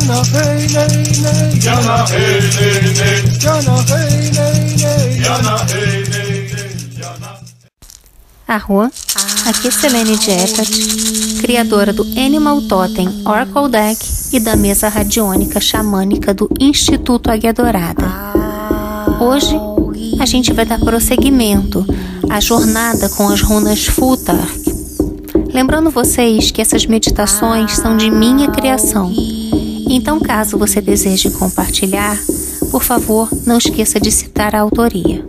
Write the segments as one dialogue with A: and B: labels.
A: Jana hey nay nay
B: Jana hey nay nay
A: Jana hey nay nay
B: Jana hey nay nay Jana
C: Arro, aqui é Selene Diepat, criadora do Animal Totem Oracle Deck e da mesa radiônica xamânica do Instituto Águia Dourada. Hoje, a gente vai dar prosseguimento à jornada com as runas Futark. Lembrando vocês que essas meditações são de minha criação. Então, caso você deseje compartilhar, por favor, não esqueça de citar a autoria.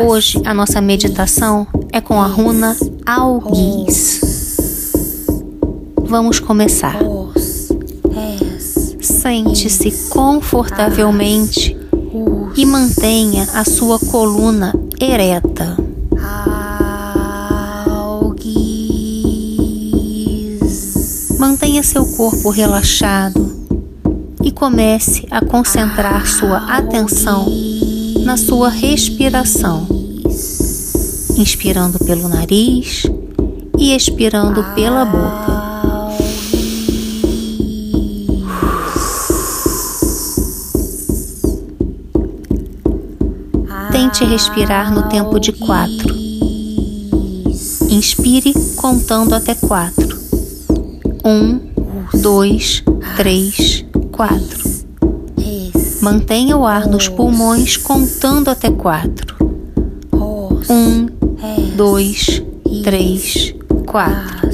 C: Hoje a nossa meditação é com a runa Algis. Vamos começar. Sente-se confortavelmente e mantenha a sua coluna ereta. Mantenha seu corpo relaxado e comece a concentrar sua atenção na sua respiração, inspirando pelo nariz e expirando pela boca. Tente respirar no tempo de quatro. Inspire contando até quatro. Um, dois, três, quatro. Mantenha o ar nos pulmões contando até quatro. Um, dois, três, quatro.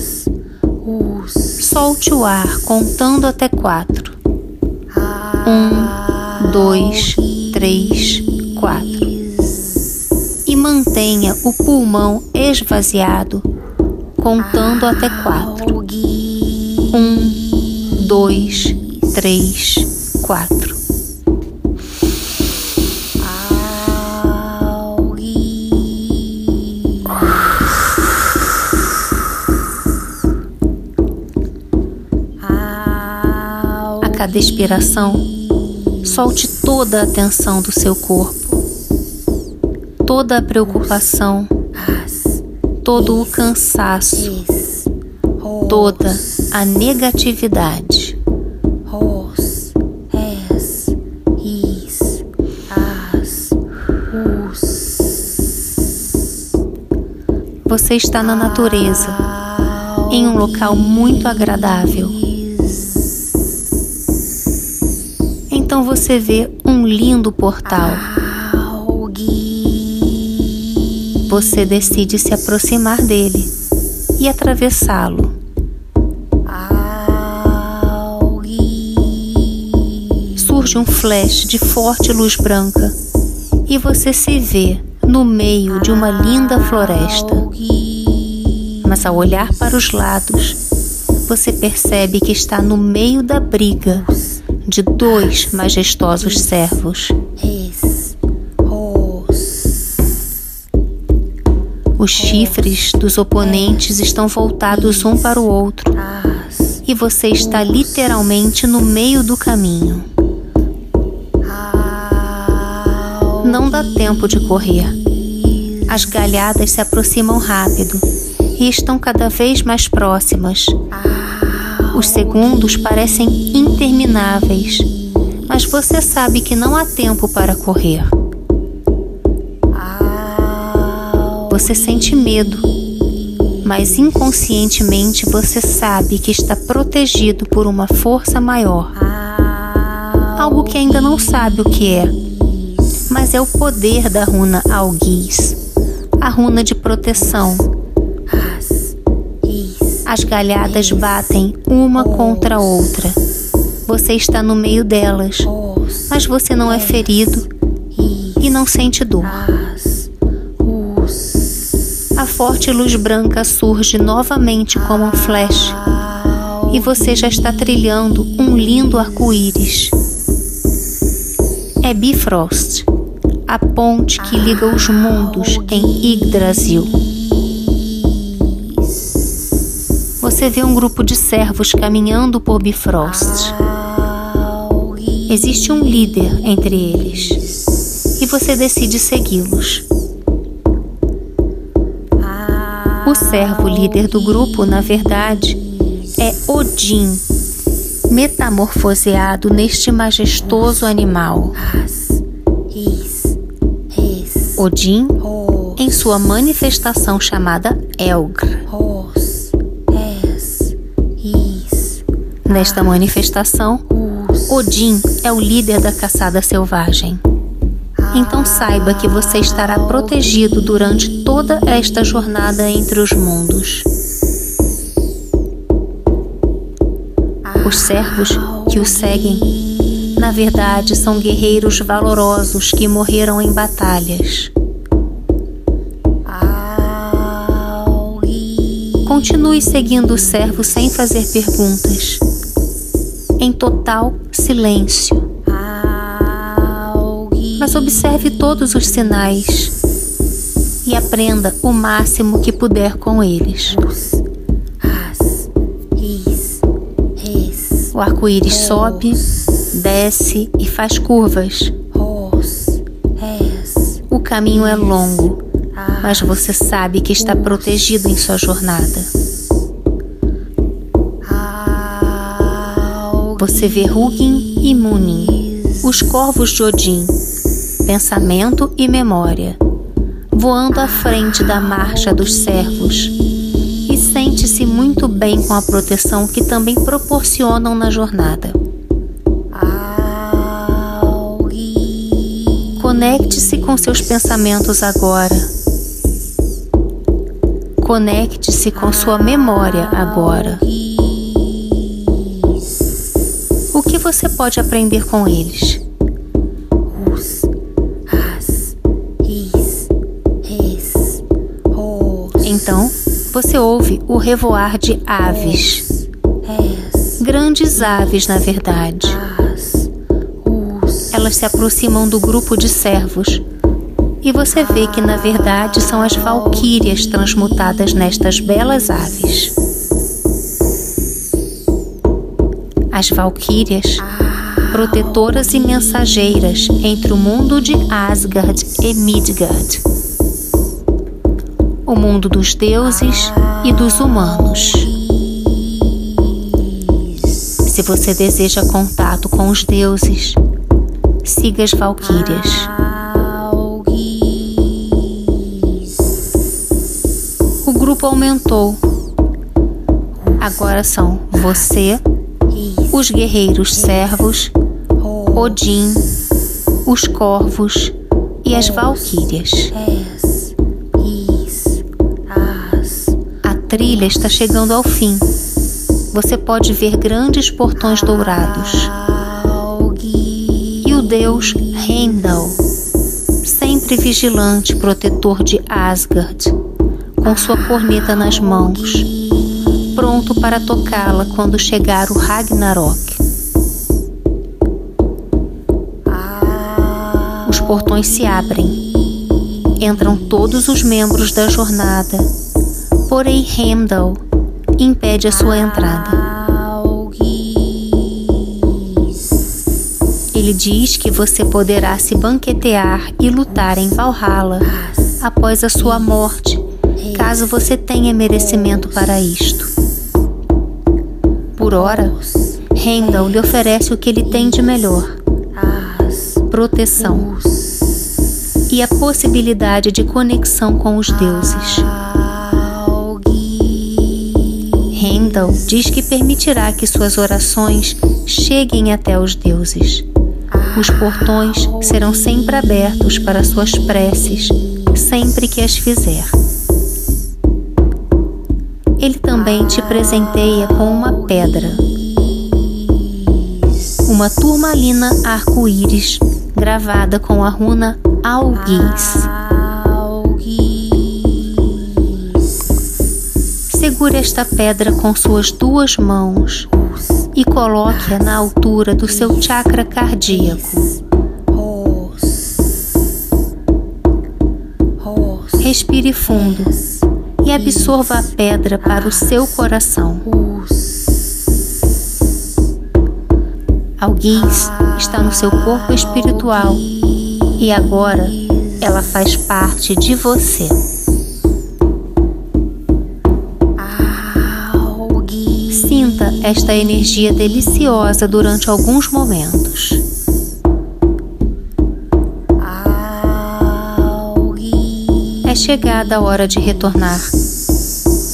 C: Solte o ar contando até quatro. Um, dois, três, quatro. E mantenha o pulmão esvaziado contando até quatro. Dois, três, quatro. A cada expiração, solte toda a tensão do seu corpo, toda a preocupação, todo o cansaço, toda a negatividade. Você está na natureza, em um local muito agradável. Então você vê um lindo portal. Você decide se aproximar dele e atravessá-lo. Surge um flash de forte luz branca e você se vê no meio de uma linda floresta. Mas ao olhar para os lados, você percebe que está no meio da briga de dois majestosos servos. Os chifres dos oponentes estão voltados um para o outro e você está literalmente no meio do caminho. Não dá tempo de correr. As galhadas se aproximam rápido e estão cada vez mais próximas. Os segundos parecem intermináveis, mas você sabe que não há tempo para correr. Você sente medo, mas inconscientemente você sabe que está protegido por uma força maior. Algo que ainda não sabe o que é, mas é o poder da runa Algis, a runa de proteção. As galhadas batem uma contra a outra. Você está no meio delas, mas você não é ferido e não sente dor. A forte luz branca surge novamente como um flash e você já está trilhando um lindo arco-íris. É Bifrost, a ponte que liga os mundos em Yggdrasil. Você vê um grupo de servos caminhando por Bifrost. Existe um líder entre eles e você decide segui-los. O servo líder do grupo, na verdade, é Odin, metamorfoseado neste majestoso animal. Odin, em sua manifestação chamada Elgr. Nesta manifestação, Odin é o líder da caçada selvagem. Então saiba que você estará protegido durante toda esta jornada entre os mundos. Os servos que o seguem, na verdade, são guerreiros valorosos que morreram em batalhas. Continue seguindo o servo sem fazer perguntas, em total silêncio. mas observe todos os sinais e aprenda o máximo que puder com eles. O arco-íris sobe, desce e faz curvas. O caminho é longo, mas você sabe que está protegido em sua jornada. Você vê Hugin e Munin, os corvos de Odin, pensamento e memória, voando à frente da marcha dos servos. E sente-se muito bem com a proteção que também proporcionam na jornada. Conecte-se com seus pensamentos agora. Conecte-se com sua memória agora. O que você pode aprender com eles? Então, você ouve o revoar de aves.
D: es,
C: Grandes aves, na verdade. Elas se aproximam do grupo de servos. E você vê que, na verdade, são as valquírias transmutadas nestas belas aves. As valquírias, protetoras e mensageiras entre o mundo de Asgard e Midgard. O mundo dos deuses e dos humanos. Se você deseja contato com os deuses, siga as valquírias. O grupo aumentou. Agora são você, os guerreiros servos, Odin, os corvos e as valquírias. A trilha está chegando ao fim. Você pode ver grandes portões dourados. Deus Heimdall, sempre vigilante, protetor de Asgard, com sua corneta nas mãos, pronto para tocá-la quando chegar o Ragnarok. Os portões se abrem. Entram todos os membros da jornada, porém Heimdall impede a sua entrada. Ele diz que você poderá se banquetear e lutar em Valhalla após a sua morte, caso você tenha merecimento para isto. Por ora, Heimdall lhe oferece o que ele tem de melhor: proteção e a possibilidade de conexão com os deuses. Heimdall diz que permitirá que suas orações cheguem até os deuses. Os portões serão sempre abertos para suas preces, sempre que as fizer. Ele também te presenteia com uma pedra, uma turmalina arco-íris gravada com a runa Algis. Segure esta pedra com suas duas mãos e coloque-a na altura do seu chakra cardíaco. Respire fundo e absorva a pedra para o seu coração. Algis está no seu corpo espiritual e agora ela faz parte de você. Esta energia deliciosa durante alguns momentos. É chegada a hora de retornar.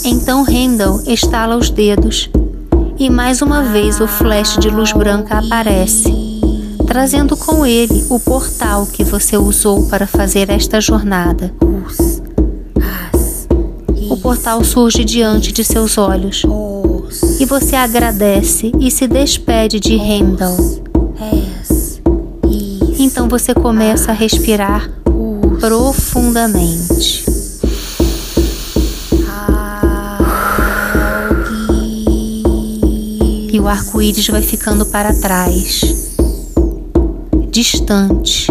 C: Então Randall estala os dedos e mais uma vez o flash de luz branca aparece, trazendo com ele o portal que você usou para fazer esta jornada. O portal surge diante de seus olhos
D: Os.
C: E você agradece e se despede de.
D: Is.
C: Então você começa a respirar profundamente. E o arco-íris vai ficando para trás, distante.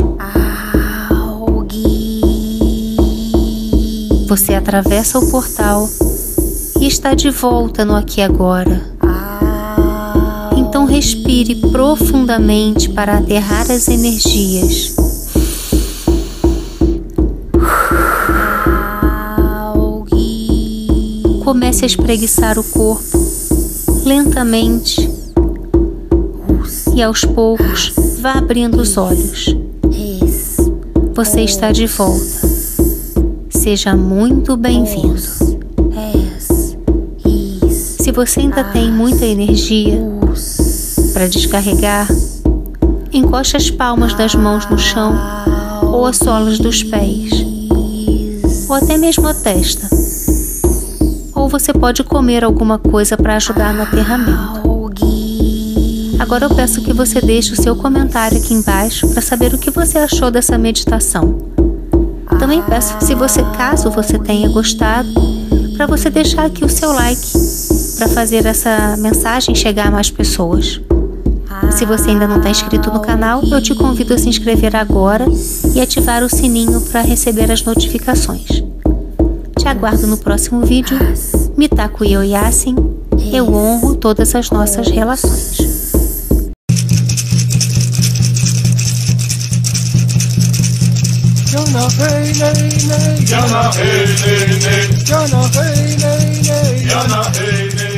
C: Você atravessa o portal está de volta no aqui e agora. Então respire profundamente para aterrar as energias. Comece a espreguiçar o corpo lentamente e aos poucos vá abrindo os olhos. Você está de volta. Seja muito bem-vindo. Se você ainda tem muita energia para descarregar, encoste as palmas das mãos no chão ou as solas dos pés, ou até mesmo a testa. Ou você pode comer alguma coisa para ajudar no aterramento. Agora eu peço que você deixe o seu comentário aqui embaixo para saber o que você achou dessa meditação. Também peço que se você, caso você tenha gostado, para você deixar aqui o seu like para fazer essa mensagem chegar a mais pessoas. Se você ainda não está inscrito no canal, eu te convido a se inscrever agora e ativar o sininho para receber as notificações. Te aguardo no próximo vídeo. Mitaku Yoyasin, eu honro todas as nossas relações.
A: Yana hey nay nay.
B: Yana hey nay nay,
A: Yana hey nay nay.
B: Yana hey nay